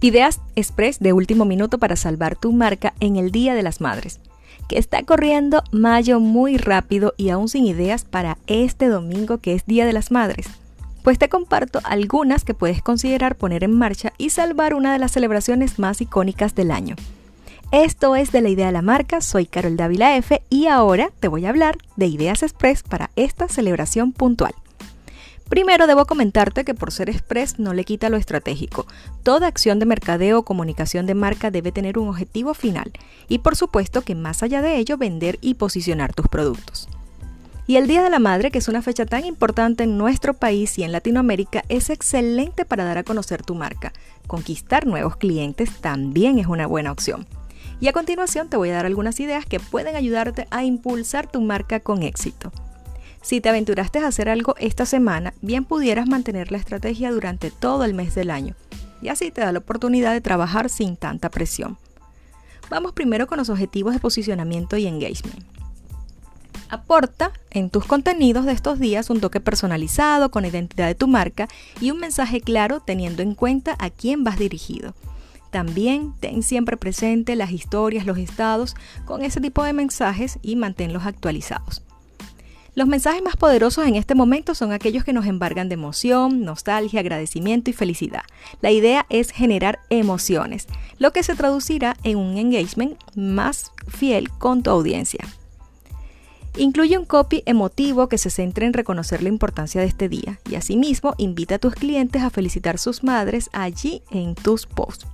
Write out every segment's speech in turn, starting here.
Ideas express de último minuto para salvar tu marca en el Día de las Madres. Que está corriendo mayo muy rápido y aún sin ideas para este domingo que es Día de las Madres. Pues te comparto algunas que puedes considerar poner en marcha y salvar una de las celebraciones más icónicas del año. Esto es de la idea de la marca, soy Carol Dávila F y ahora te voy a hablar de ideas express para esta celebración puntual. Primero debo comentarte que por ser express no le quita lo estratégico. Toda acción de mercadeo o comunicación de marca debe tener un objetivo final y por supuesto que más allá de ello vender y posicionar tus productos. Y el Día de la Madre, que es una fecha tan importante en nuestro país y en Latinoamérica, es excelente para dar a conocer tu marca. Conquistar nuevos clientes también es una buena opción. Y a continuación te voy a dar algunas ideas que pueden ayudarte a impulsar tu marca con éxito. Si te aventuraste a hacer algo esta semana, bien pudieras mantener la estrategia durante todo el mes del año. Y así te da la oportunidad de trabajar sin tanta presión. Vamos primero con los objetivos de posicionamiento y engagement. Aporta en tus contenidos de estos días un toque personalizado con identidad de tu marca y un mensaje claro teniendo en cuenta a quién vas dirigido. También ten siempre presente las historias, los estados con ese tipo de mensajes y manténlos actualizados. Los mensajes más poderosos en este momento son aquellos que nos embargan de emoción, nostalgia, agradecimiento y felicidad. La idea es generar emociones, lo que se traducirá en un engagement más fiel con tu audiencia. Incluye un copy emotivo que se centre en reconocer la importancia de este día y asimismo invita a tus clientes a felicitar sus madres allí en tus posts.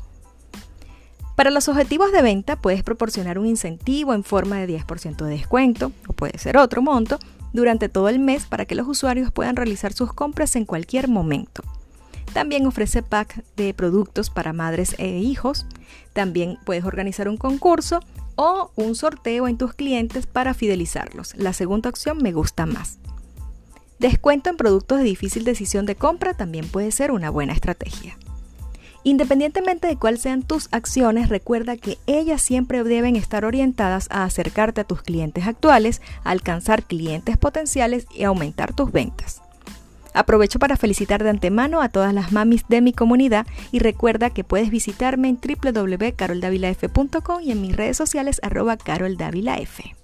Para los objetivos de venta puedes proporcionar un incentivo en forma de 10% de descuento o puede ser otro monto durante todo el mes para que los usuarios puedan realizar sus compras en cualquier momento. También ofrece pack de productos para madres e hijos. También puedes organizar un concurso o un sorteo en tus clientes para fidelizarlos. La segunda opción me gusta más. Descuento en productos de difícil decisión de compra también puede ser una buena estrategia. Independientemente de cuáles sean tus acciones, recuerda que ellas siempre deben estar orientadas a acercarte a tus clientes actuales, alcanzar clientes potenciales y aumentar tus ventas. Aprovecho para felicitar de antemano a todas las mamis de mi comunidad y recuerda que puedes visitarme en www.caroldavilaf.com y en mis redes sociales arroba caroldavilaf.